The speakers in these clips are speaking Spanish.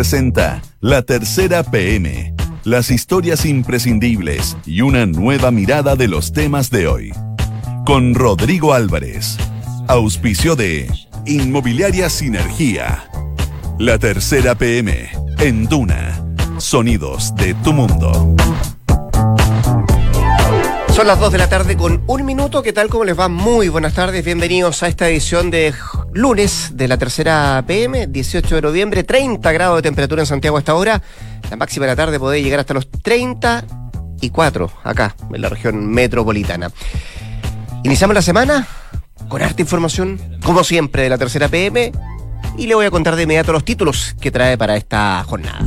presenta La Tercera PM, las historias imprescindibles y una nueva mirada de los temas de hoy. Con Rodrigo Álvarez, auspicio de Inmobiliaria Sinergia. La Tercera PM, en Duna, sonidos de tu mundo. Son las 2 de la tarde con un minuto. ¿Qué tal? ¿Cómo les va? Muy buenas tardes. Bienvenidos a esta edición de lunes de la tercera PM, 18 de noviembre, 30 grados de temperatura en Santiago a esta hora. La máxima de la tarde puede llegar hasta los 34 acá, en la región metropolitana. Iniciamos la semana con harta información, como siempre, de la tercera PM. Y le voy a contar de inmediato los títulos que trae para esta jornada.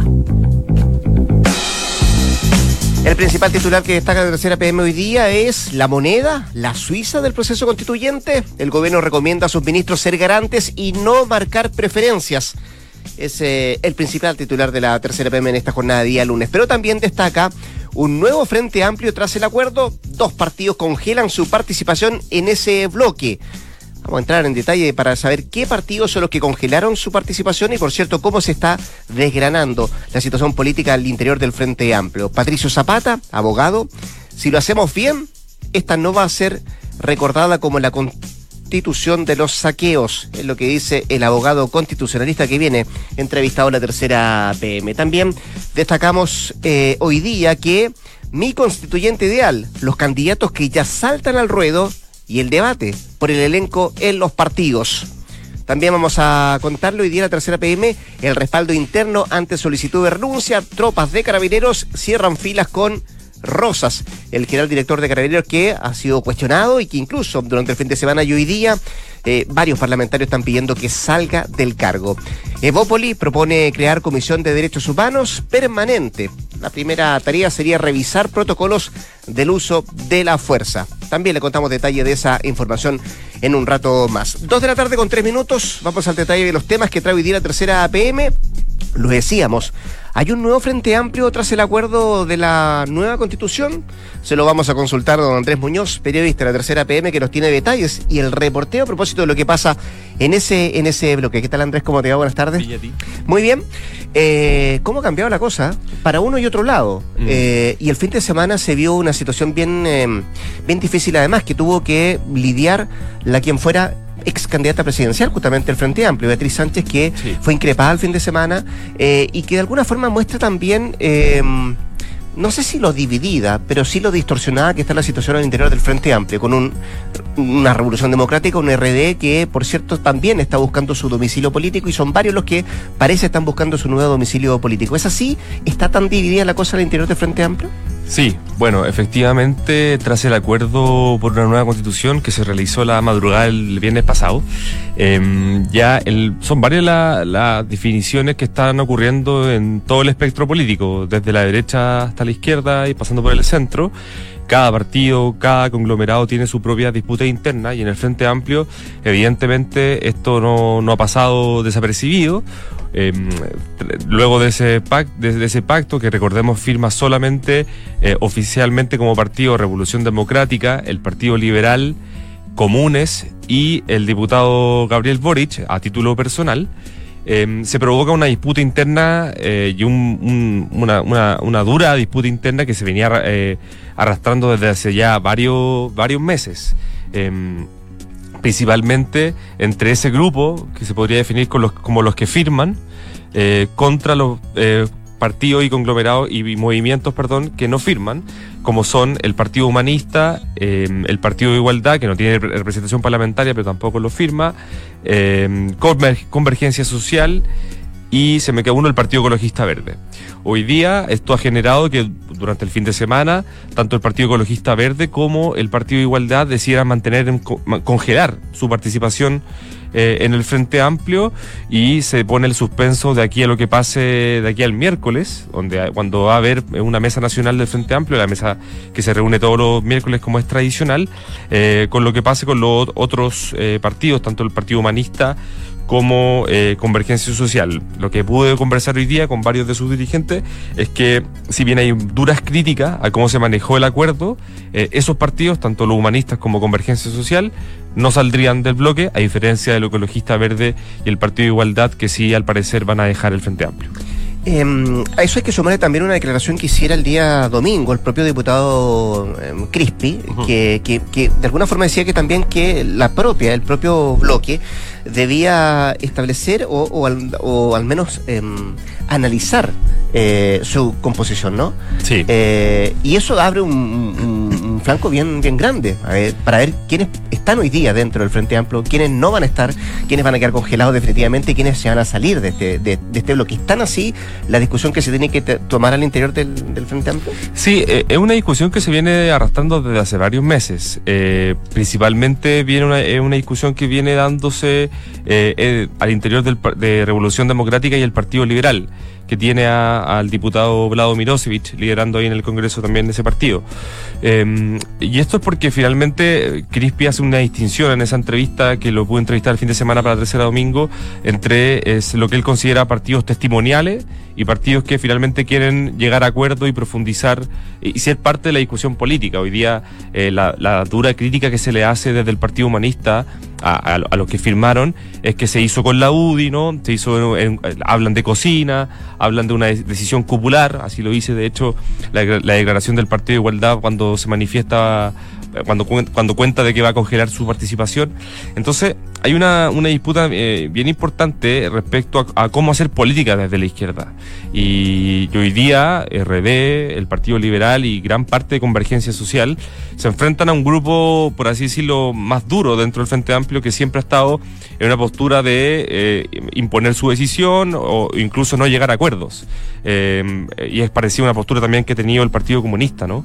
El principal titular que destaca de tercera PM hoy día es la moneda, la Suiza del proceso constituyente. El gobierno recomienda a sus ministros ser garantes y no marcar preferencias. Es eh, el principal titular de la tercera PM en esta jornada de día lunes. Pero también destaca un nuevo frente amplio tras el acuerdo. Dos partidos congelan su participación en ese bloque. Vamos a entrar en detalle para saber qué partidos son los que congelaron su participación y, por cierto, cómo se está desgranando la situación política al interior del Frente Amplio. Patricio Zapata, abogado, si lo hacemos bien, esta no va a ser recordada como la constitución de los saqueos, es lo que dice el abogado constitucionalista que viene entrevistado en la tercera PM. También destacamos eh, hoy día que mi constituyente ideal, los candidatos que ya saltan al ruedo, y el debate por el elenco en los partidos. También vamos a contarlo hoy día la tercera PM, el respaldo interno ante solicitud de renuncia. Tropas de carabineros cierran filas con Rosas, el general director de Carabineros que ha sido cuestionado y que incluso durante el fin de semana y hoy día eh, varios parlamentarios están pidiendo que salga del cargo. Evópoli propone crear comisión de derechos humanos permanente. La primera tarea sería revisar protocolos del uso de la fuerza. También le contamos detalle de esa información en un rato más. Dos de la tarde con tres minutos. Vamos al detalle de los temas que trae hoy día la tercera PM. Lo decíamos, hay un nuevo frente amplio tras el acuerdo de la nueva constitución. Se lo vamos a consultar a don Andrés Muñoz, periodista de la tercera PM, que nos tiene detalles y el reporteo a propósito de lo que pasa en ese, en ese bloque. ¿Qué tal Andrés? ¿Cómo te va? Buenas tardes. Muy bien. Eh, ¿Cómo ha cambiado la cosa para uno y otro lado? Mm. Eh, y el fin de semana se vio una situación bien, eh, bien difícil, además, que tuvo que lidiar la quien fuera ex candidata presidencial, justamente el Frente Amplio, Beatriz Sánchez, que fue increpada el fin de semana eh, y que de alguna forma muestra también. Em, no sé si lo dividida, pero sí lo distorsionada que está la situación al interior del Frente Amplio, con un, una revolución democrática, un RD que, por cierto, también está buscando su domicilio político y son varios los que parece están buscando su nuevo domicilio político. ¿Es así? ¿Está tan dividida la cosa al interior del Frente Amplio? Sí, bueno, efectivamente, tras el acuerdo por una nueva constitución que se realizó la madrugada el viernes pasado, em, ya son varias las definiciones que están ocurriendo en todo el espectro político, desde la derecha hasta la izquierda y pasando por el centro. Cada partido, cada conglomerado tiene su propia disputa interna y en el Frente Amplio, evidentemente, esto no, no ha pasado desapercibido. Em, luego de ese, pacto, que recordemos firma solamente eh, oficialmente como partido Revolución Democrática, el Partido Liberal, Comunes y el diputado Gabriel Boric, a título personal, em, se provoca una disputa interna eh, y una, una, dura disputa interna que se venía eh, arrastrando desde hace ya varios, varios meses. Em, principalmente entre ese grupo que se podría definir como los que firman eh, contra los partidos y conglomerados y movimientos, perdón, que no firman, como son el Partido Humanista, eh, el Partido de Igualdad, que no tiene representación parlamentaria, pero tampoco lo firma, Convergencia Social y se me queda uno el Partido Ecologista Verde. Hoy día esto ha generado que durante el fin de semana tanto el Partido Ecologista Verde como el Partido de Igualdad decidieran mantener, congelar su participación eh, en el Frente Amplio y se pone el suspenso de aquí a lo que pase de aquí al miércoles, donde cuando va a haber una mesa nacional del Frente Amplio, la mesa que se reúne todos los miércoles como es tradicional, eh, con lo que pase con los otros eh, partidos, tanto el Partido Humanista como eh, Convergencia Social. Lo que pude conversar hoy día con varios de sus dirigentes es que, si bien hay duras críticas a cómo se manejó el acuerdo, eh, esos partidos, tanto los humanistas como Convergencia Social, no saldrían del bloque, a diferencia del Ecologista Verde y el Partido de Igualdad, que sí, al parecer, van a dejar el Frente Amplio. Em, a eso hay que sumarle también una declaración que hiciera el día domingo el propio diputado eh, Crispi, que, que, que, de alguna forma decía que también que la propia, el propio bloque, debía establecer o, o, al, o al, menos eh, analizar eh, su composición, ¿no? Sí. Eh, y eso abre un, flanco bien, bien grande ver, para ver quiénes están hoy día dentro del Frente Amplio, quiénes no van a estar, quiénes van a quedar congelados definitivamente y quiénes se van a salir de este, de, de este bloque. ¿Están así la discusión que se tiene que tomar al interior del, Frente Amplio? Sí, eh, es una discusión que se viene arrastrando desde hace varios meses. Eh, principalmente viene una, es una discusión que viene dándose eh, al interior de Revolución Democrática y el Partido Liberal que tiene a, al diputado Vlado Mirosevic liderando ahí en el Congreso también de ese partido. Eh, y esto es porque finalmente Crispi hace una distinción en esa entrevista que lo pude entrevistar el fin de semana para tercera domingo entre es, lo que él considera partidos testimoniales y partidos que finalmente quieren llegar a acuerdo y profundizar y ser parte de la discusión política. Hoy día eh, la, la, dura crítica que se le hace desde el Partido Humanista a, a, a, los que firmaron es que se hizo con la UDI, ¿no? Se hizo, en, hablan de cocina, hablan de una decisión cupular, así lo dice de hecho la, la declaración del Partido de Igualdad cuando se manifiesta cuando, cuando cuenta de que va a congelar su participación. Entonces, hay una, una disputa eh, bien importante respecto a, a, cómo hacer política desde la izquierda. Y, hoy día, RD, el Partido Liberal y gran parte de Convergencia Social se enfrentan a un grupo, por así decirlo, más duro dentro del Frente Amplio que siempre ha estado en una postura de eh, imponer su decisión o incluso no llegar a acuerdos. Eh, y es parecido a una postura también que ha tenido el Partido Comunista, ¿no?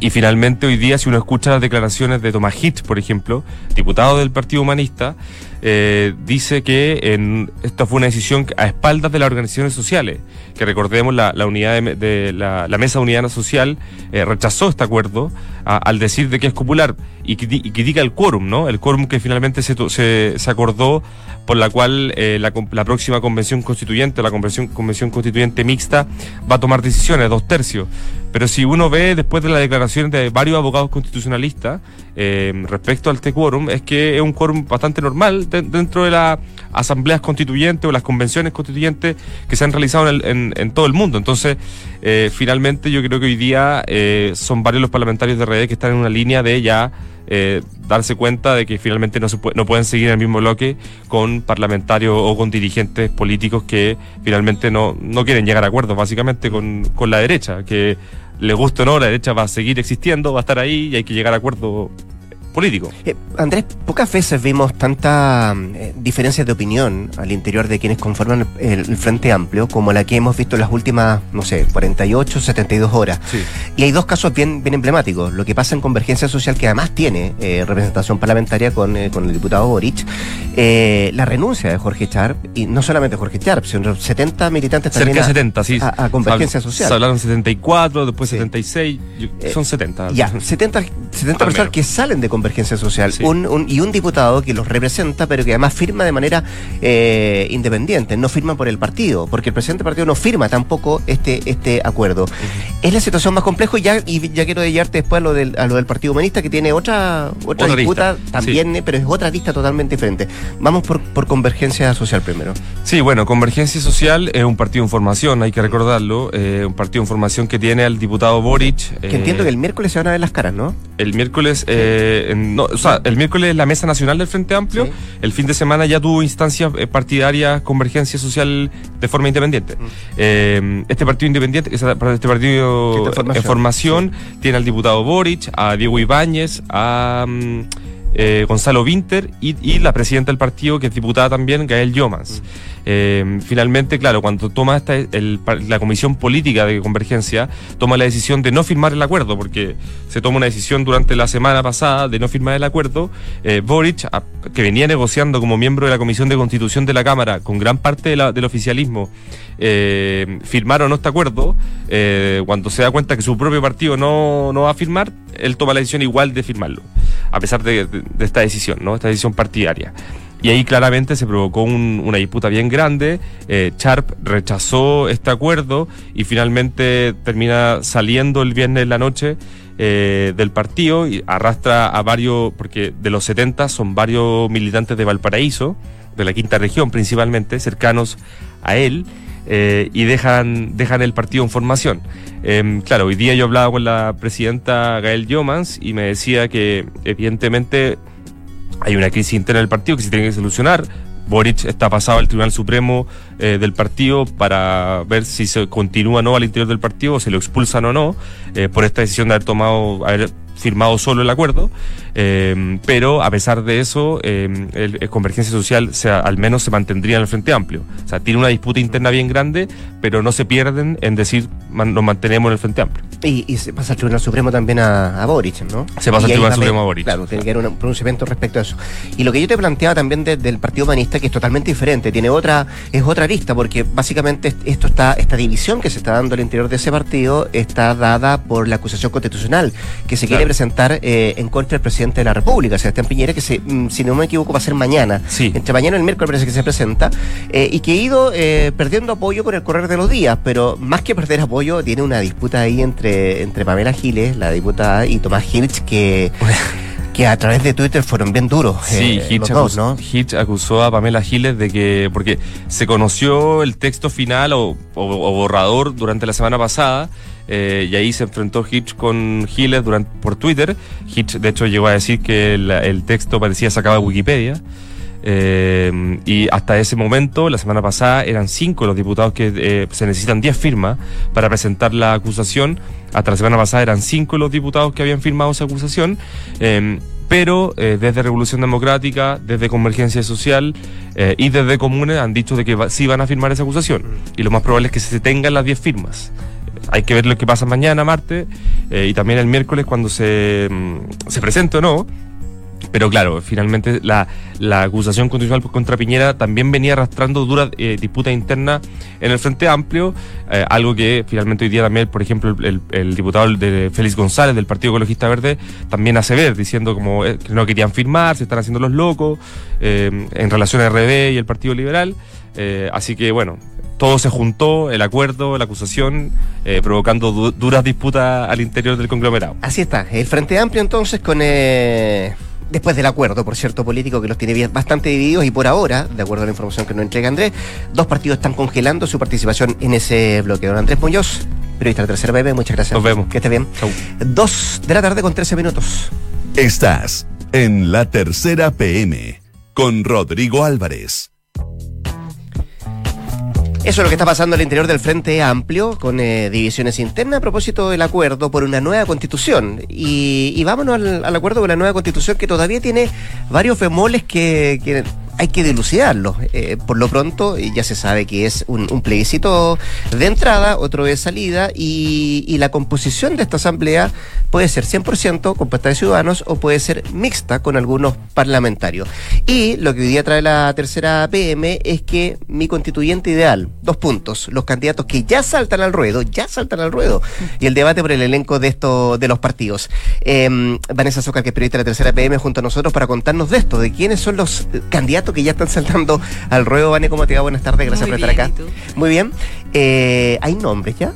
Y finalmente hoy día, si uno escucha las declaraciones de Tomás Hitch, por ejemplo, diputado del Partido Humanista, eh, dice que en, esta fue una decisión a espaldas de las organizaciones sociales, que recordemos la, la unidad de, de la, la, mesa unidad social eh, rechazó este acuerdo a, al decir de que es popular y, y critica el quórum, ¿no? El quórum que finalmente se, se, se acordó por la cual eh, la, la, próxima convención constituyente, la convención, convención constituyente mixta, va a tomar decisiones, dos tercios. Pero si uno ve después de las declaraciones de varios abogados constitucionalistas eh, respecto al este quórum, es que es un quórum bastante normal de, dentro de las asambleas constituyentes o las convenciones constituyentes que se han realizado en, el, en todo el mundo. Entonces, eh, finalmente yo creo que hoy día eh, son varios los parlamentarios de RD que están en una línea de ya eh, darse cuenta de que finalmente no, se puede, no pueden seguir en el mismo bloque con parlamentarios o con dirigentes políticos que finalmente no, no quieren llegar a acuerdos, básicamente con, con la derecha, que le guste o no, la derecha va a seguir existiendo, va a estar ahí y hay que llegar a acuerdos político. Eh, Andrés, pocas veces vimos tanta eh, diferencias de opinión al interior de quienes conforman el, el, Frente Amplio como la que hemos visto en las últimas, no sé, 48, 72 horas. Sí. Y hay dos casos bien, bien emblemáticos. Lo que pasa en Convergencia Social, que además tiene eh, representación parlamentaria con, eh, con, el diputado Boric, la renuncia de Jorge Charp, y no solamente Jorge Charp, sino 70 militantes también Cerca de 70, sí. a, a Convergencia Social. Se hablaron 74, después sí. 76, son 70. Ya, 70, 70 personas que salen de Convergencia Social sí. un, un, y un diputado que los representa, pero que además firma de manera eh, independiente, no firma por el partido, porque el presidente del partido no firma tampoco este, este acuerdo. Uh -huh. Es la situación más compleja y ya, y ya quiero llevarte después a lo, del, a lo del Partido Humanista, que tiene otra, otra, otra disputa lista. también, sí. pero es otra lista totalmente diferente. Vamos por, por Convergencia Social primero. Sí, bueno, Convergencia Social es un partido en formación, hay que recordarlo, eh, un partido en formación que tiene al diputado Boric. Que eh, entiendo que el miércoles se van a ver las caras, ¿no? El miércoles, eh, no, o sea, el miércoles la Mesa Nacional del Frente Amplio, sí. el fin de semana ya tuvo instancias eh, partidarias, Convergencia Social de forma independiente. Mm. Eh, este partido independiente, este partido en formación, formación sí. tiene al diputado Boric, a Diego Ibáñez, a... Um, eh, Gonzalo Winter y, y, la presidenta del partido, que es diputada también, Gael Yomans. Mm. Eh, finalmente, claro, cuando toma esta, la Comisión Política de Convergencia, toma la decisión de no firmar el acuerdo, porque se toma una decisión durante la semana pasada de no firmar el acuerdo. Eh, Boric, que venía negociando como miembro de la Comisión de Constitución de la Cámara con gran parte del oficialismo, eh, firmaron este acuerdo, eh, cuando se da cuenta que su propio partido no, no va a firmar, él toma la decisión igual de firmarlo, a pesar de, de esta decisión, ¿no? Esta decisión partidaria. Y ahí claramente se provocó un, una disputa bien grande. Eh, Sharp rechazó este acuerdo y finalmente termina saliendo el viernes en la noche eh, del partido y arrastra a varios, porque de los 70 son varios militantes de Valparaíso, de la quinta región principalmente, cercanos a él eh, y dejan, dejan el partido en formación. Em, claro, hoy día yo hablaba con la presidenta Gael Yomans y me decía que evidentemente hay una crisis interna del partido que se tiene que solucionar. Boric está pasado al Tribunal Supremo eh, del partido para ver si se continúa o no al interior del partido, o se lo expulsan o no, eh, por esta decisión de haber tomado, haber firmado solo el acuerdo, eh, pero a pesar de eso, eh, el, Convergencia Social al menos se mantendría en el Frente Amplio. O sea, tiene una disputa interna bien grande, pero no se pierden en decir nos mantenemos en el Frente Amplio. Y, se pasa al Tribunal Supremo también a, Boric, ¿no? Se pasa al Tribunal Supremo a Boric. Claro, tiene que haber un pronunciamiento respecto a eso. Y lo que yo te planteaba también del Partido Humanista, que es totalmente diferente, tiene otra, es otra lista, porque básicamente esto está, esta división que se está dando al interior de ese partido está dada por la acusación constitucional que se quiere presentar eh, en contra del presidente de la República, Sebastián Piñera, que se, mm, si no me equivoco va a ser mañana. Sí. Entre mañana y el miércoles parece que se presenta, eh, y que ha ido eh, perdiendo apoyo con el correr de los días, pero más que perder apoyo, tiene una disputa ahí entre, entre Pamela Giles, la diputada, y Tomás Hirsch, que... que a través de Twitter fueron bien duros. Sí, Hitch, acusó, acusó a Pamela Giles de que, porque se conoció el texto final o, borrador durante la semana pasada, eh, y ahí se enfrentó Hitch con Giles por Twitter. Hitch, de hecho, llegó a decir que el, texto parecía sacado de Wikipedia. Eh, y hasta ese momento, la semana pasada, eran cinco los diputados que eh, se necesitan 10 firmas para presentar la acusación. Hasta la semana pasada eran cinco los diputados que habían firmado esa acusación. Pero desde Revolución Democrática, desde Convergencia Social y desde Comunes han dicho de que sí van a firmar esa acusación. Y lo más probable es que se tengan las 10 firmas hay que ver lo que pasa mañana, martes, y también el miércoles cuando se, mm, se presente o no. Pero claro, finalmente la, acusación constitucional contra Piñera también venía arrastrando duras eh, disputas internas en el Frente Amplio, eh, algo que finalmente hoy día también, por ejemplo, el, diputado de Félix González del Partido Ecologista Verde también hace ver, diciendo como eh, que no querían firmar, se están haciendo los locos en relación a RD y el Partido Liberal. así que bueno, todo se juntó, el acuerdo, la acusación, provocando duras disputas al interior del conglomerado. Así está, el Frente Amplio entonces con después del acuerdo, por cierto, político que los tiene bastante divididos y por ahora, de acuerdo a la información que nos entrega Andrés, dos partidos están congelando su participación en ese bloque. Don Andrés Muñoz, periodista de la Tercera BB, muchas gracias. Nos vemos. Que esté bien. Dos de la tarde con 13 minutos. Estás en la Tercera PM con Rodrigo Álvarez. Eso es lo que está pasando al interior del Frente Amplio, con eh, divisiones internas a propósito del acuerdo por una nueva constitución. Y, vámonos al, acuerdo con la nueva constitución que todavía tiene varios femoles que hay que dilucidarlo. Eh, por lo pronto, ya se sabe que es un, plebiscito de entrada, otro de salida, y, la composición de esta asamblea puede ser 100% compuesta de ciudadanos o puede ser mixta con algunos parlamentarios. Y lo que hoy día trae la tercera PM es que mi constituyente ideal, dos puntos, los candidatos que ya saltan al ruedo, ya saltan al ruedo, y el debate por el elenco de esto, de los partidos. Em, Vanessa Soca, que es periodista de la tercera PM, junto a nosotros para contarnos de esto, de quiénes son los candidatos que ya están saltando al ruedo. Vane, ¿cómo te va? Buenas tardes, gracias por estar acá. Muy bien. Eh, ¿Hay nombres ya?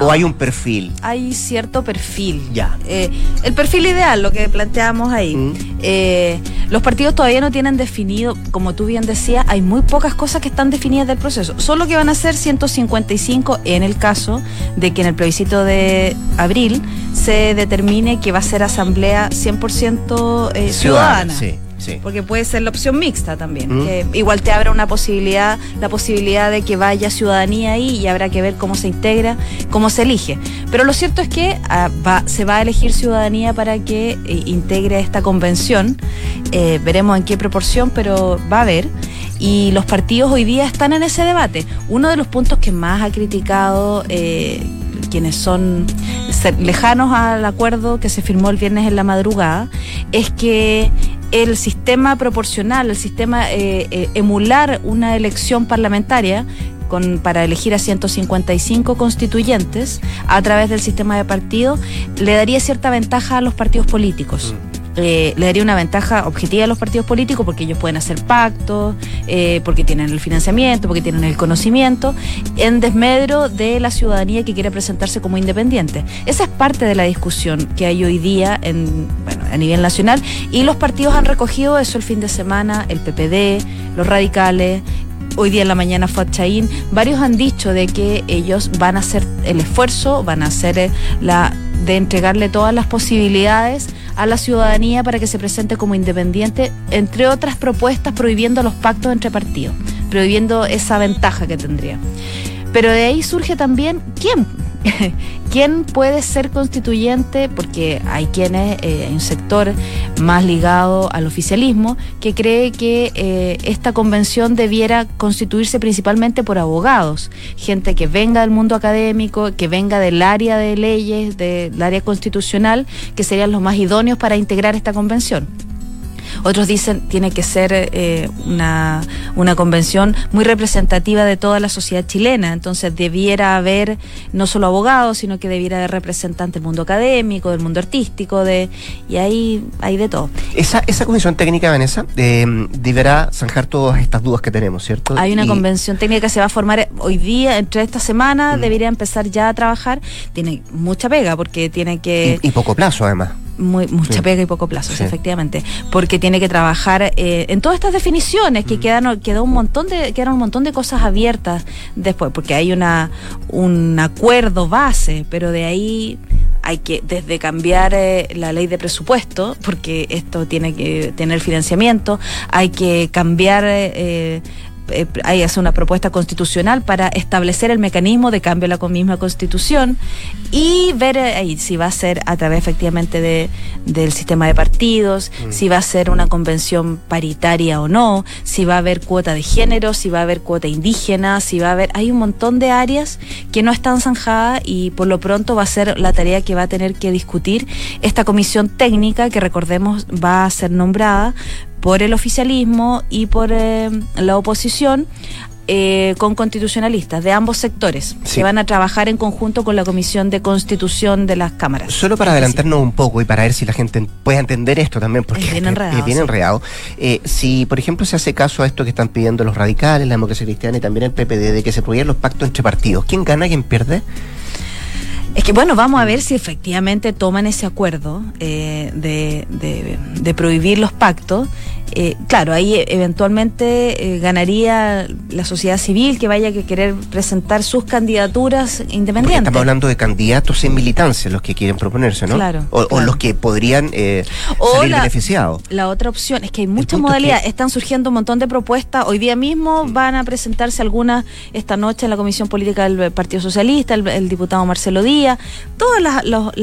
¿O hay un perfil? Hay cierto perfil. Ya. Eh, el perfil ideal, lo que planteamos ahí. Mm. Eh, los partidos todavía no tienen definido, como tú bien decías, hay muy pocas cosas que están definidas del proceso. Solo que van a ser 155 en el caso de que en el plebiscito de abril se determine que va a ser asamblea 100% ciudadana. ciudadana. Sí. Porque puede ser la opción mixta también. Mm. igual te abre una posibilidad, la posibilidad de que vaya ciudadanía ahí y habrá que ver cómo se integra, cómo se elige. Pero lo cierto es que ah, se va a elegir ciudadanía para que eh, integre esta convención. Eh, veremos en qué proporción, pero va a haber y los partidos hoy día están en ese debate. Uno de los puntos que más ha criticado eh, quienes son lejanos al acuerdo que se firmó el viernes en la madrugada es que el sistema proporcional, el sistema eh, eh, emular una elección parlamentaria con, para elegir a 155 constituyentes a través del sistema de partido, le daría cierta ventaja a los partidos políticos. Mm. Eh, le daría una ventaja objetiva a los partidos políticos porque ellos pueden hacer pactos, eh, porque tienen el financiamiento, porque tienen el conocimiento, en desmedro de la ciudadanía que quiere presentarse como independiente. Esa es parte de la discusión que hay hoy día en, bueno, a nivel nacional y los partidos han recogido eso el fin de semana, el PPD, los radicales, hoy día en la mañana fue a Chaín, varios han dicho de que ellos van a hacer el esfuerzo, van a hacer eh, la de entregarle todas las posibilidades a la ciudadanía para que se presente como independiente, entre otras propuestas prohibiendo los pactos entre partidos, prohibiendo esa ventaja que tendría. Pero de ahí surge también quién ¿Quién puede ser constituyente? Porque hay quienes, eh, hay un sector más ligado al oficialismo que cree que eh, esta convención debiera constituirse principalmente por abogados, gente que venga del mundo académico, que venga del área de leyes, del área constitucional, que serían los más idóneos para integrar esta convención. Otros dicen tiene que ser eh, una, una convención muy representativa de toda la sociedad chilena, entonces debiera haber no solo abogados, sino que debiera haber representantes del mundo académico, del mundo artístico, de y ahí hay de todo. Esa, esa comisión técnica, Vanessa, eh, deberá zanjar todas estas dudas que tenemos, ¿cierto? Hay una convención técnica que se va a formar hoy día, entre esta semana, mm. debería empezar ya a trabajar. Tiene mucha pega porque tiene que... y poco plazo, además muy, mucha pega y poco plazo, efectivamente, porque tiene que trabajar eh, en todas estas definiciones que mm. quedan quedó un montón de quedaron un montón de cosas abiertas después, porque hay una un acuerdo base, pero de ahí hay que desde cambiar eh, la ley de presupuesto, porque esto tiene que tener financiamiento, hay que cambiar eh, eh, hay hace una propuesta constitucional para establecer el mecanismo de cambio de la misma constitución y ver eh, si va a ser a través efectivamente de, del sistema de partidos, mm. si va a ser una convención paritaria o no, si va a haber cuota de género, si va a haber cuota indígena, si va a haber... Hay un montón de áreas que no están zanjadas y por lo pronto va a ser la tarea que va a tener que discutir esta comisión técnica que recordemos va a ser nombrada por el oficialismo y por eh, la oposición eh, con constitucionalistas de ambos sectores que van a trabajar en conjunto con la Comisión de Constitución de las cámaras. Solo para adelantarnos un poco y para ver si la gente puede entender esto también, porque es bien enredado. Eh, si, por ejemplo, se hace caso a esto que están pidiendo los radicales, la democracia cristiana y también el PPD, de que se prohíban los pactos entre partidos, ¿quién gana, quién pierde? Es que bueno, vamos a ver si efectivamente toman ese acuerdo eh, de, de, prohibir los pactos eh, claro, ahí eh, eventualmente eh, ganaría la sociedad civil que vaya a querer presentar sus candidaturas independientes. estamos hablando de candidatos en militancia, los que quieren proponerse, ¿no? Claro. O, los que podrían salir la, beneficiados. La otra opción es que hay muchas modalidades. Están surgiendo un montón de propuestas. Hoy día mismo mm. van a presentarse algunas esta noche en la Comisión Política del Partido Socialista, el, diputado Marcelo Díaz. Todos los,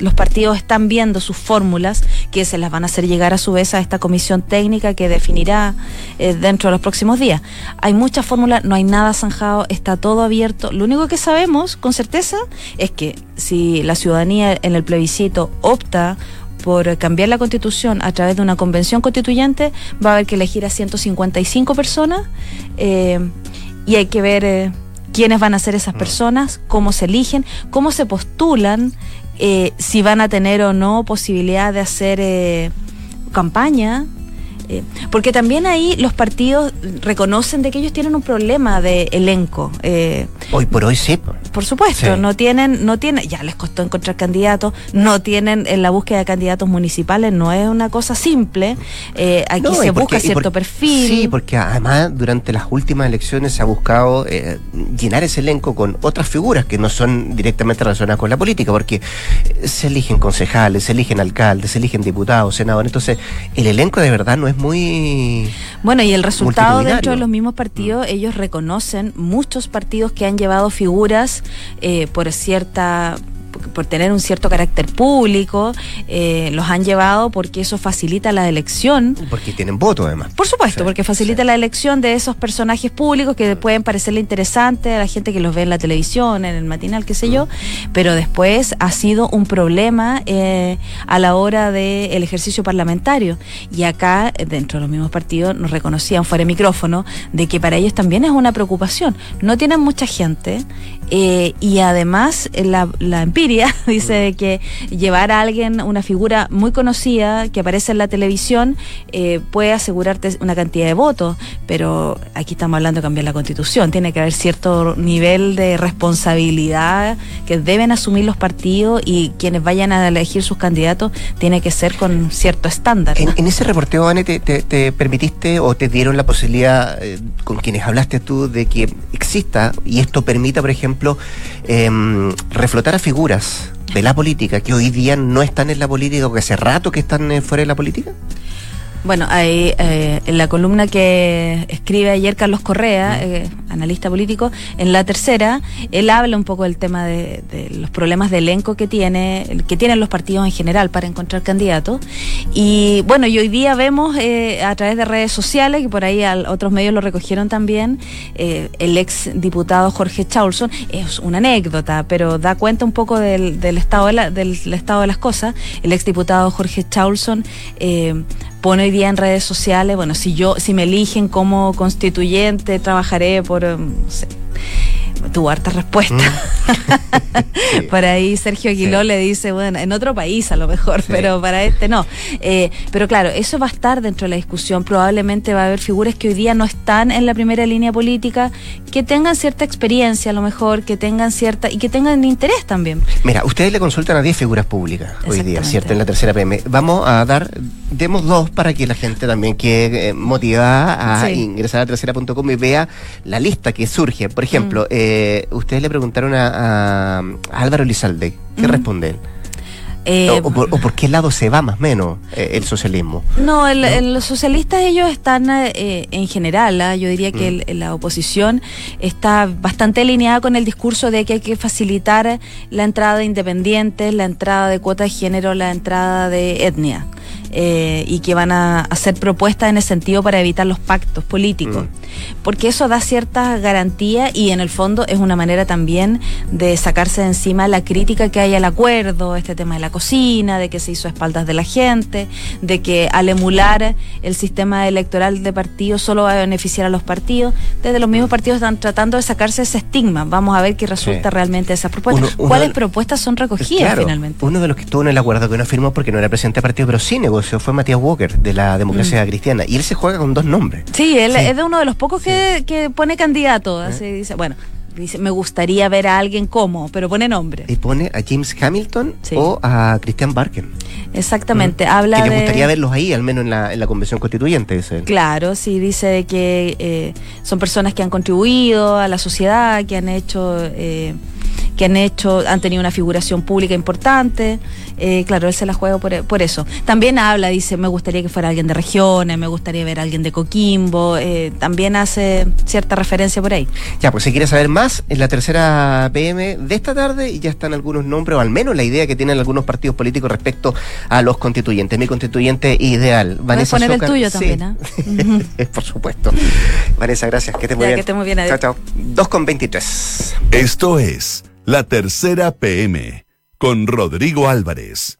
los partidos están viendo sus fórmulas que se las van a hacer llegar a su vez a esta comisión técnica que definirá eh, dentro de los próximos días. Hay muchas fórmulas, no hay nada zanjado, está todo abierto. Lo único que sabemos con certeza es que si la ciudadanía en el plebiscito opta por cambiar la constitución a través de una convención constituyente, va a haber que elegir a 155 personas eh, y hay que ver eh, quiénes van a ser esas mm. personas, cómo se eligen, cómo se postulan, si van a tener o no posibilidad de hacer campaña eh, porque también ahí los partidos reconocen de que ellos tienen un problema de elenco. Eh, hoy por hoy sí. Por supuesto, no tienen, no tienen, ya les costó encontrar candidatos, no tienen en la búsqueda de candidatos municipales, no es una cosa simple. Eh, aquí se busca cierto perfil. Sí, porque además durante las últimas elecciones se ha buscado llenar ese elenco con otras figuras que no son directamente relacionadas con la política, porque se eligen concejales, se eligen alcaldes, se eligen diputados, senadores. Entonces, el elenco de verdad no es muy... Bueno, y el resultado dentro de los mismos partidos, ellos reconocen muchos partidos que han llevado figuras eh, por cierta por tener un cierto carácter público, eh, los han llevado porque eso facilita la elección. Porque tienen voto además. Por supuesto, porque facilita la elección de esos personajes públicos que pueden parecerle interesantes a la gente que los ve en la televisión, en el matinal, qué sé yo, pero después ha sido un problema eh, a la hora del ejercicio parlamentario. Y acá, dentro de los mismos partidos, nos reconocían fuera de micrófono de que para ellos también es una preocupación. No tienen mucha gente eh, y además la, la empiria dice que llevar a alguien, una figura muy conocida que aparece en la televisión, eh, puede asegurarte una cantidad de votos, pero aquí estamos hablando de cambiar la constitución, tiene que haber cierto nivel de responsabilidad que deben asumir los partidos y quienes vayan a elegir sus candidatos tiene que ser con cierto estándar. En, ese reporteo, Anne, te, permitiste o te dieron la posibilidad, eh, con quienes hablaste tú, de que exista y esto permita, por ejemplo, em, reflotar a figuras de la política que hoy día no están en la política o que hace rato que están eh, fuera de la política? Bueno, ahí, eh, en la columna que escribe ayer Carlos Correa, eh, analista político, en la tercera, él habla un poco del tema de, los problemas de elenco que tiene, que tienen los partidos en general para encontrar candidatos. Y bueno, y hoy día vemos eh, a través de redes sociales, que por ahí otros medios lo recogieron también, el ex diputado Jorge Chaulson, es una anécdota, pero da cuenta un poco del, estado, de del estado de las cosas. El ex diputado Jorge Chaulson pone hoy día en redes sociales, bueno, si yo, si me eligen como constituyente, trabajaré por, em, no sé, harta respuesta. Mm. para ahí Sergio Aguiló le dice, bueno, en otro país a lo mejor, pero para este no. Eh, pero claro, eso va a estar dentro de la discusión. Probablemente va a haber figuras que hoy día no están en la primera línea política, que tengan cierta experiencia a lo mejor, que tengan cierta y que tengan interés también. Mira, ustedes le consultan a 10 figuras públicas hoy día, ¿cierto? En la tercera PM. Vamos a dar, demos dos para que la gente también quede eh, motivada a ingresar a tercera.com y vea la lista que surge. Por ejemplo, mm. eh, ustedes le preguntaron a, Álvaro Lizalde, ¿qué responde él? Eh, o, por, qué lado se va más o menos eh, el socialismo? No, los socialistas ellos están eh, en general, ¿ah? yo diría que mm. la oposición está bastante alineada con el discurso de que hay que facilitar la entrada de independientes, la entrada de cuota de género, la entrada de etnia. Eh, y que van a hacer propuestas en ese sentido para evitar los pactos políticos. Mm. Porque eso da cierta garantía y en el fondo es una manera también de sacarse de encima la crítica que hay al acuerdo, este tema de la cocina, de que se hizo a espaldas de la gente, de que al emular el sistema electoral de partidos solo va a beneficiar a los partidos. Desde los mismos partidos están tratando de sacarse ese estigma. Vamos a ver qué resulta realmente de esas propuestas. ¿Cuáles propuestas son recogidas finalmente? Uno de los que estuvo en el acuerdo que no firmó porque no era presidente de partido, pero sí fue Matías Walker, de la democracia mm. cristiana. Y él se juega con dos nombres. Sí, él es de uno de los pocos que, pone candidato. ¿Eh? Dice, bueno, dice, me gustaría ver a alguien como, pero pone nombre. Y pone a James Hamilton o a Christian Barken. Exactamente, mm. habla que le gustaría verlos ahí, al menos en la, en la convención constituyente. Claro, sí, dice que eh, son personas que han contribuido a la sociedad, que han hecho... Eh, que han hecho, han tenido una figuración pública importante. Eh, claro, él se la juega por, eso. También habla, dice, me gustaría que fuera alguien de regiones, me gustaría ver a alguien de Coquimbo. Eh, también hace cierta referencia por ahí. Ya, pues si quieres saber más, en la tercera PM de esta tarde ya están algunos nombres, o al menos la idea que tienen algunos partidos políticos respecto a los constituyentes. Mi constituyente ideal. Vanessa poner el tuyo también, ¿ah? por supuesto. Vanessa, gracias. Que te muy bien. Que esté muy bien. Chao, chao. 2 con 23. Esto es La Tercera PM con Rodrigo Álvarez.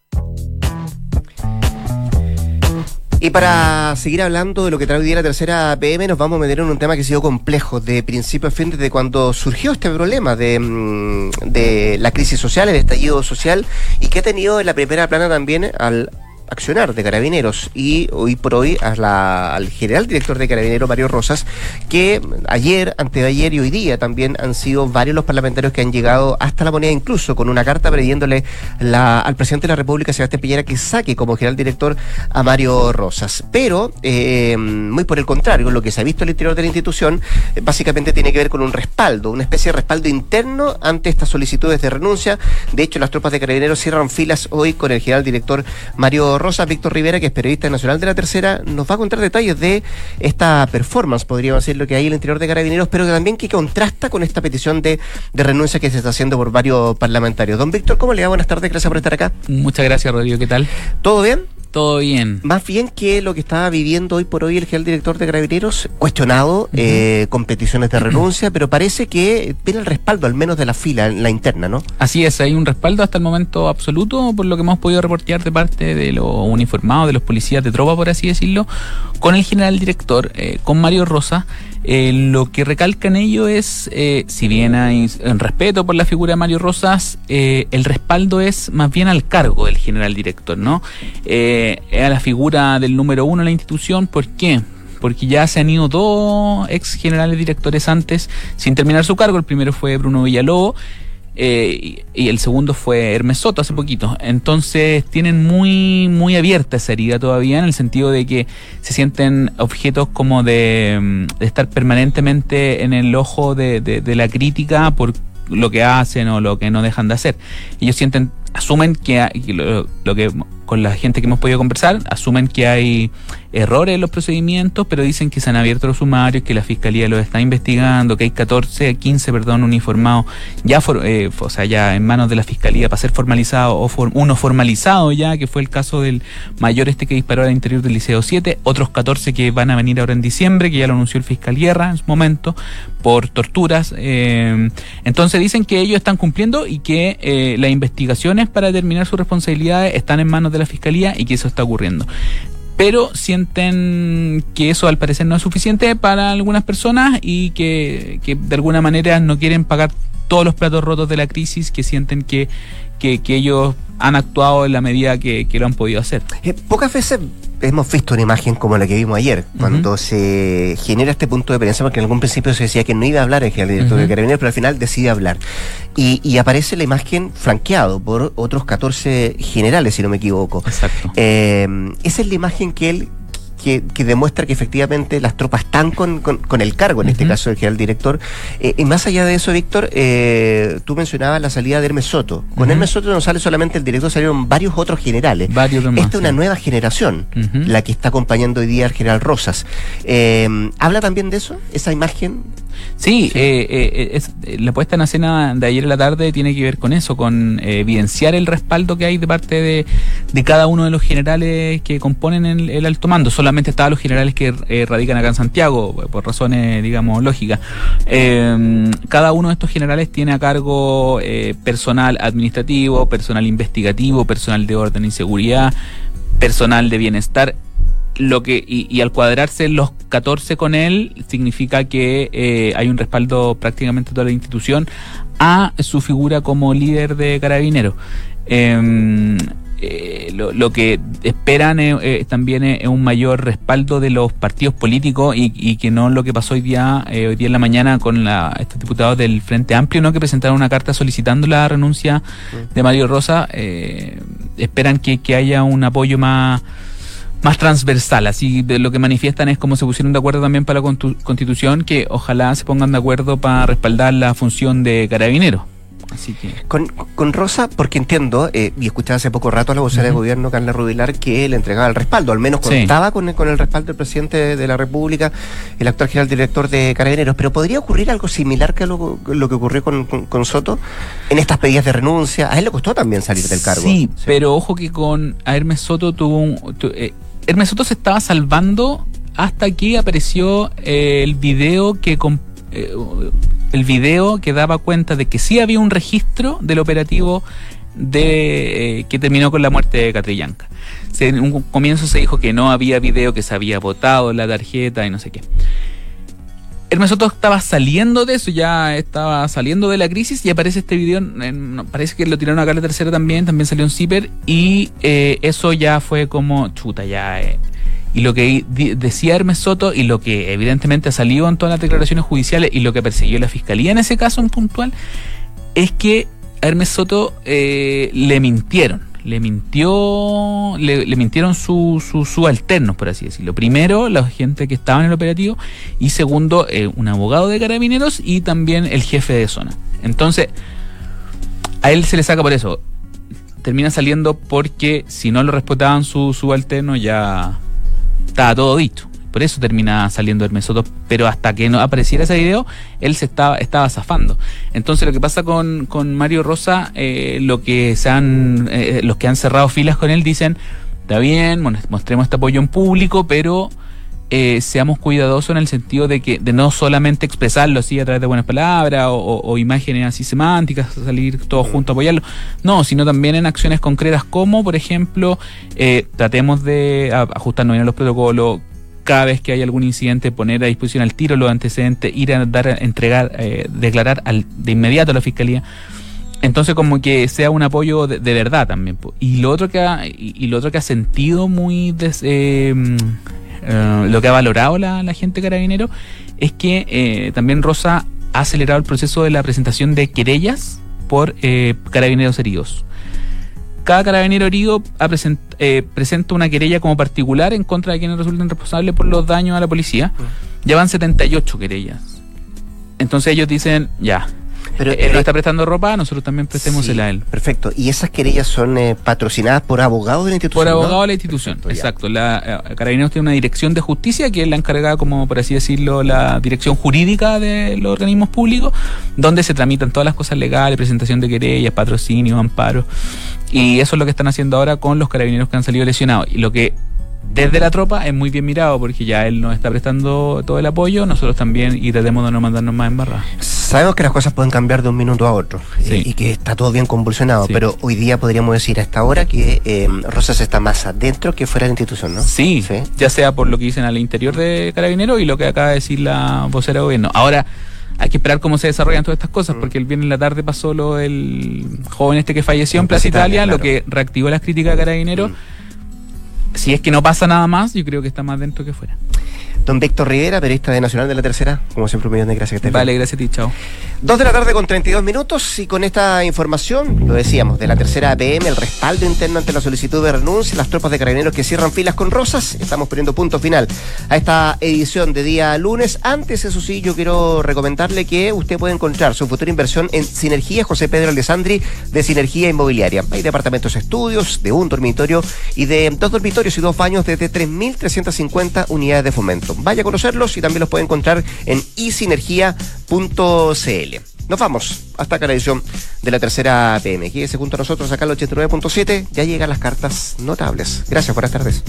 Y para seguir hablando de lo que trae hoy día la tercera PM, nos vamos a meter en un tema que ha sido complejo de principio a fin desde cuando surgió este problema de, mm, de la crisis social, el estallido social, y que ha tenido en la primera plana también al accionar de Carabineros y hoy por hoy al general director de Carabineros, Mario Rosas, que ayer, antes de ayer y hoy día también han sido varios los parlamentarios que han llegado hasta la moneda, incluso con una carta pidiéndole al presidente de la República, Sebastián Piñera, que saque como general director a Mario Rosas. Pero, eh, muy por el contrario, lo que se ha visto al interior de la institución eh, básicamente tiene que ver con un respaldo, una especie de respaldo interno ante estas solicitudes de renuncia. De hecho, las tropas de Carabineros cierran filas hoy con el general director Mario Rosa, Víctor Rivera, que es periodista nacional de la tercera, nos va a contar detalles de esta performance, podríamos decir, lo que hay en el interior de Carabineros, pero también que contrasta con esta petición de, de renuncia que se está haciendo por varios parlamentarios. Don Víctor, ¿cómo le va? Buenas tardes, gracias por estar acá. Muchas gracias, Rodrigo, ¿qué tal? ¿Todo bien? Todo bien. Más bien que lo que estaba viviendo hoy por hoy el general director de Carabineros, cuestionado, eh, con peticiones de renuncia, pero parece que tiene el respaldo, al menos de la fila, en la interna, ¿no? Así es, hay un respaldo hasta el momento absoluto, por lo que hemos podido reportear de parte de los uniformados, de los policías de tropa, por así decirlo, con el general director, eh, con Mario Rosa, eh, lo que recalcan ellos es, eh, si bien hay en respeto por la figura de Mario Rosas, eh, el respaldo es más bien al cargo del general director, ¿no? Eh, a la figura del número uno de la institución, ¿por qué? Porque ya se han ido dos ex generales directores antes sin terminar su cargo. El primero fue Bruno Villalobos eh, y, el segundo fue Hermes Soto hace poquito. Entonces tienen muy, muy abierta esa herida todavía en el sentido de que se sienten objetos como de, mm, estar permanentemente en el ojo de, de- de la crítica por lo que hacen o lo que no dejan de hacer. Ellos sienten, asumen que, hay- lo que con la gente que hemos podido conversar, asumen que hay errores en los procedimientos, pero dicen que se han abierto los sumarios, que la fiscalía los está investigando, que hay 14, 15, perdón, uniformados ya, for- eh, o sea, ya en manos de la fiscalía para ser formalizado o for- uno formalizado ya, que fue el caso del mayor este que disparó al interior del Liceo 7, otros 14 que van a venir ahora en diciembre, que ya lo anunció el fiscal Guerra en su momento, por torturas. eh, entonces dicen que ellos están cumpliendo y que eh, las investigaciones para determinar sus responsabilidades están en manos de la fiscalía y que eso está ocurriendo pero sienten que eso al parecer no es suficiente para algunas personas y que, que de alguna manera no quieren pagar todos los platos rotos de la crisis, que sienten que, que, ellos han actuado en la medida que, que lo han podido hacer. Eh, pocas veces hemos visto una imagen como la que vimos ayer, cuando se genera este punto de prensa, porque en algún principio se decía que no iba a hablar el general director de. Carabineros, pero al final decide hablar. Y, y aparece la imagen franqueado por otros 14 generales, si no me equivoco. Exacto. Eh, esa es la imagen que él que, que demuestra que efectivamente las tropas están con, con- con el cargo, en este caso del general director. Eh, y más allá de eso, Víctor, eh, tú mencionabas la salida de Hermes Soto. Con. Hermes Soto no sale solamente el director, salieron varios otros generales. Varios demás, Esta es una sí. nueva generación, la que está acompañando hoy día al general Rosas. Eh, ¿Habla también de eso? ¿Esa imagen? Sí, es- la puesta en escena de ayer en la tarde tiene que ver con eso, con evidenciar el respaldo que hay de parte de, de cada uno de los generales que componen el, el alto mando. Solamente estaban los generales que eh, radican acá en Santiago, eh, por razones, digamos, lógicas. Eh, cada uno de estos generales tiene a cargo eh, personal administrativo, personal investigativo, personal de orden y seguridad, personal de bienestar lo que y, al cuadrarse los 14 con él significa que eh, hay un respaldo prácticamente de toda la institución a su figura como líder de carabineros. Em, eh, lo, lo que esperan eh, eh, también es, un mayor respaldo de los partidos políticos y, y que no lo que pasó hoy día eh, hoy día en la mañana con la, estos diputados del Frente Amplio no que presentaron una carta solicitando la renuncia de Mario Rosa eh, esperan que, que haya un apoyo más más transversal, así de lo que manifiestan es como se pusieron de acuerdo también para la constitución, que ojalá se pongan de acuerdo para respaldar la función de carabinero. Así que Con, con Rosa, porque entiendo, eh, y escuchaba hace poco rato a la vocera de Ujú. gobierno, Carla Rubilar, que le entregaba el respaldo, al menos Sí. contaba con, el- con el respaldo del presidente de la República, el actual general director de Carabineros. Pero ¿podría ocurrir algo similar que lo, lo que ocurrió con, con- con Soto en estas pedidas de renuncia? A él le costó también salir del cargo. Sí, pero ojo que con a Hermes Soto tuvo un... tu- eh, Hermes Soto se estaba salvando hasta que apareció eh, el video que... el video que daba cuenta de que sí había un registro del operativo de eh, que terminó con la muerte de Catrillanca. En un comienzo se dijo que no había video, que se había votado la tarjeta y no sé qué. Hermes Soto estaba saliendo de eso, ya estaba saliendo de la crisis y aparece este video, en- parece que lo tiraron acá la tercera también, también salió en Zipper y eh, eso ya fue como chuta, ya... eh. Y lo que decía Hermes Soto y lo que evidentemente ha salido en todas las declaraciones judiciales y lo que persiguió la fiscalía en ese caso en puntual, es que Hermes Soto eh, le mintieron. Le mintió, le, mintieron su, su, su alternos, por así decirlo. Primero, la gente que estaba en el operativo, y segundo, eh, un abogado de carabineros y también el jefe de zona. Entonces, a él se le saca por eso. Termina saliendo porque si no lo respetaban su subalterno, ya estaba todo dicho. Por eso termina saliendo Hermes Soto, pero hasta que no apareciera ese video, él se estaba, estaba zafando. Entonces lo que pasa con, con Mario Rosa, eh, lo que se han, eh, los que han cerrado filas con él dicen, está bien, mostremos este apoyo en público, pero eh, seamos cuidadosos en el sentido de que de no solamente expresarlo así a través de buenas palabras o, imágenes así semánticas, salir todos juntos a apoyarlo, no, sino también en acciones concretas como, por ejemplo, eh, tratemos de ajustarnos bien a los protocolos, cada vez que hay algún incidente poner a disposición al tiro los antecedentes, ir a dar, a entregar, eh, declarar al, de inmediato a la fiscalía. Entonces como que sea un apoyo de, verdad también. Y lo otro que ha, y, lo otro que ha sentido muy eh, eh, lo que ha valorado la, gente carabinero es que eh, también Rosa ha acelerado el proceso de la presentación de querellas por eh, carabineros heridos. Cada carabinero herido presenta una querella como particular en contra de quienes resulten responsables por los daños a la policía. Ya van 78 querellas. Entonces ellos dicen, ya, Pero, él nos está prestando ropa, nosotros también prestémosela Sí, a él. Perfecto. ¿Y esas querellas son eh, patrocinadas por abogados de la institución? Por ¿no? abogado de la institución, Perfecto, exacto. La eh, Carabineros tiene una dirección de justicia que es la encargada, como por así decirlo, la dirección jurídica de los organismos públicos, donde se tramitan todas las cosas legales, presentación de querellas, patrocinios, amparos. Y eso es lo que están haciendo ahora con los carabineros que han salido lesionados. Y lo que desde la tropa es muy bien mirado porque ya él nos está prestando todo el apoyo, nosotros también, y tratemos de no mandarnos más en barra. Sabemos que las cosas pueden cambiar de un minuto a otro Sí. eh, y que está todo bien convulsionado, Sí. pero hoy día podríamos decir a esta hora que eh, Rosas está más adentro que fuera de la institución, ¿no? Sí, Sí. ya sea por lo que dicen al interior de Carabineros y lo que acaba de decir la vocera de gobierno. Ahora, hay que esperar cómo se desarrollan todas estas cosas, Mm. porque el viernes en la tarde pasó lo del joven este que falleció en En Plaza Italia, lo que reactivó las críticas a Carabineros. Mm. Si es que no pasa nada más, yo creo que está más dentro que fuera. Don Víctor Rivera, periodista de Nacional de la Tercera, como siempre, un millón de gracias que Vale, bien. gracias a ti, chao. Dos de la tarde con 32 minutos y con esta información, lo decíamos, de la tercera APM, el respaldo interno ante la solicitud de renuncia, las tropas de carabineros que cierran filas con rosas, estamos poniendo punto final a esta edición de día lunes. Antes, eso sí, yo quiero recomendarle que usted puede encontrar su futura inversión en Sinergia José Pedro Alessandri de Sinergia Inmobiliaria. Hay departamentos estudios, de un dormitorio y de dos dormitorios y dos baños desde 3.350 unidades de fomento. Vaya a conocerlos y también los puede encontrar en isinergia.cl. Nos vamos hasta acá la edición de la tercera PM. Quédese junto a nosotros acá al 89.7. Ya llegan las cartas notables. Gracias, buenas tardes.